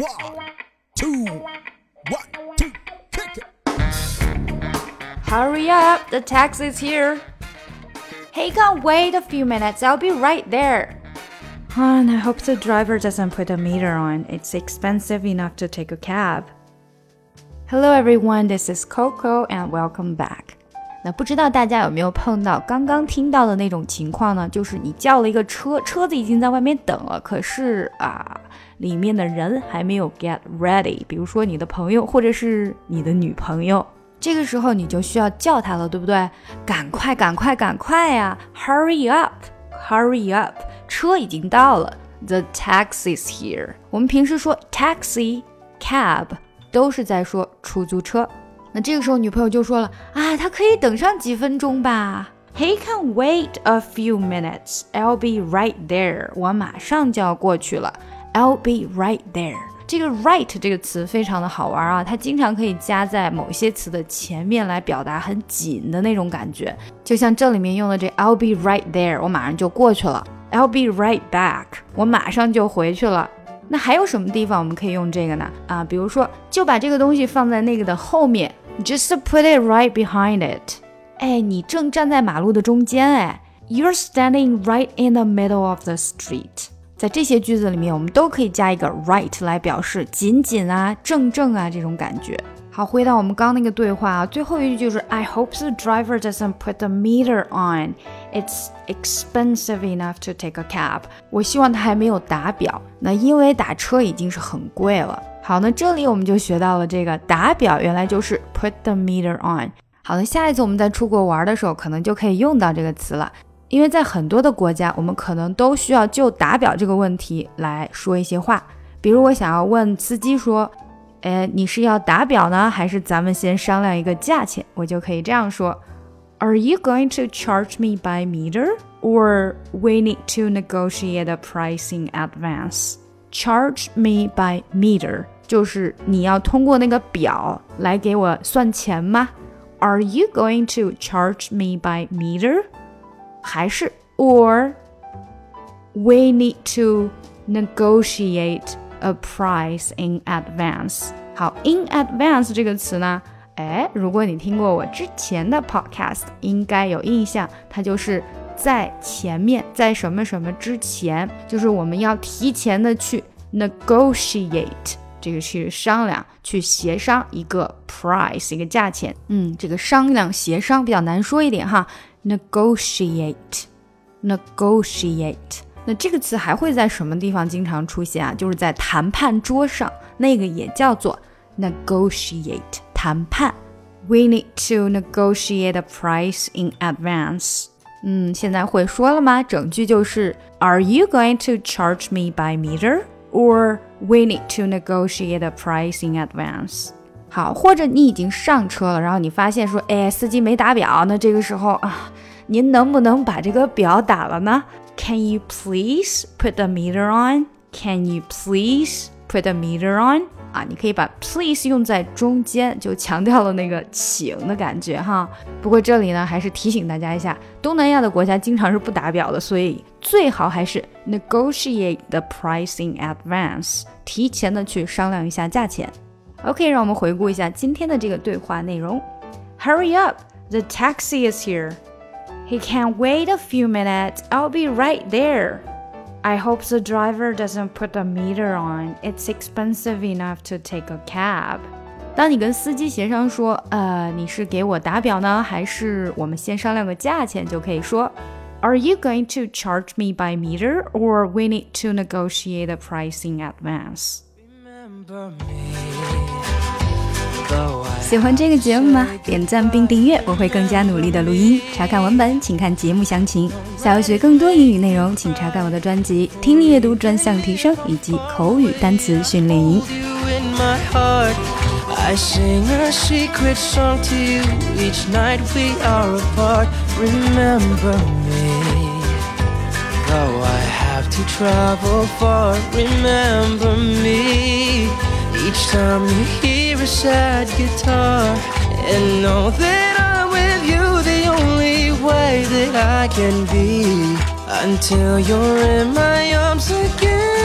One, two, one, two, kick it. Hurry up, the taxi's here. Hey, can't wait a few minutes. I'll be right there. And I hope the driver doesn't put a meter on. It's expensive enough to take a cab. Hello everyone, this is Coco and welcome back. 那不知道大家有没有碰到刚刚听到的那种情况呢？就是你叫了一个车，车子已经在外面等了，可是啊，里面的人还没有 get ready。比如说你的朋友或者是你的女朋友，这个时候你就需要叫他了，对不对？赶快，赶快，赶快呀！Hurry up，hurry up，车已经到了。The taxi's here。我们平时说 taxi、cab 都是在说出租车。那这个时候，女朋友就说了啊，他可以等上几分钟吧。He can wait a few minutes. I'll be right there. 我马上就要过去了。I'll be right there. 这个 right 这个词非常的好玩啊，它经常可以加在某些词的前面来表达很紧的那种感觉。就像这里面用的这 I'll be right there，我马上就过去了。I'll be right back，我马上就回去了。那还有什么地方我们可以用这个呢？啊，比如说就把这个东西放在那个的后面。Just put it right behind it。哎，你正站在马路的中间，哎，You're standing right in the middle of the street。在这些句子里面，我们都可以加一个 right 来表示紧紧啊、正正啊这种感觉。好，回到我们刚那个对话啊，最后一句就是 I hope the driver doesn't put the meter on. It's expensive enough to take a cab. 我希望他还没有打表，那因为打车已经是很贵了。 好，那这里我们就学到了这个打表，原来就是 put the meter on。好的，下一次我们在出国玩的时候，可能就可以用到这个词了。因为在很多的国家，我们可能都需要就打表这个问题来说一些话。比如我想要问司机说：“哎，你是要打表呢，还是咱们先商量一个价钱？”我就可以这样说：“Are you going to charge me by meter, or we need to negotiate a pricing advance?” Charge me by meter，就是你要通过那个表来给我算钱吗？Are you going to charge me by meter？还是 or we need to negotiate a price in advance？好，in advance 这个词呢，哎，如果你听过我之前的 podcast，应该有印象，它就是在前面，在什么什么之前，就是我们要提前的去 negotiate， 这个是商量，去协商一个 price，一个价钱。嗯，这个商量协商比较难说一点哈，negotiate，negotiate。那这个词还会在什么地方经常出现啊？就是在谈判桌上，那个也叫做 negotiate，谈判。We need to negotiate a price in advance. 嗯，现在会说了吗？整句就是 Are you going to charge me by meter, or we need to negotiate a price in advance？好，或者你已经上车了，然后你发现说，哎，司机没打表，那这个时候啊，您能不能把这个表打了呢？Can you please put the meter on? Can you please put the meter on? 啊，你可以把 please 用在中间，就强调了那个请的感觉哈。不过这里呢，还是提醒大家一下，东南亚的国家经常是不打表的，所以最好还是 negotiate the price in advance，提前的去商量一下价钱。OK，让我们回顾一下今天的这个对话内容。Hurry up, the taxi is here. He can't wait a few minutes. I'll be right there. I hope the driver doesn't put the meter on. It's expensive enough to take a cab. 当你跟司机协商说，呃，你是给我打表呢，还是我们先商量个价钱，就可以说 ，Are you going to charge me by meter, or we need to negotiate a price in advance? 喜欢这个节目吗？点赞并订阅，我会更加努力的录音。查看文本，请看节目详情。想要学更多英语内容，请查看我的专辑《听力阅读专项提升》以及口语单词训练营。 I sing a secret song to you each night we are apart. Remember me, though I have to travel far. Remember me each time you hear a sad guitar, and know that I'm with you the only way that I can be until you're in my arms again.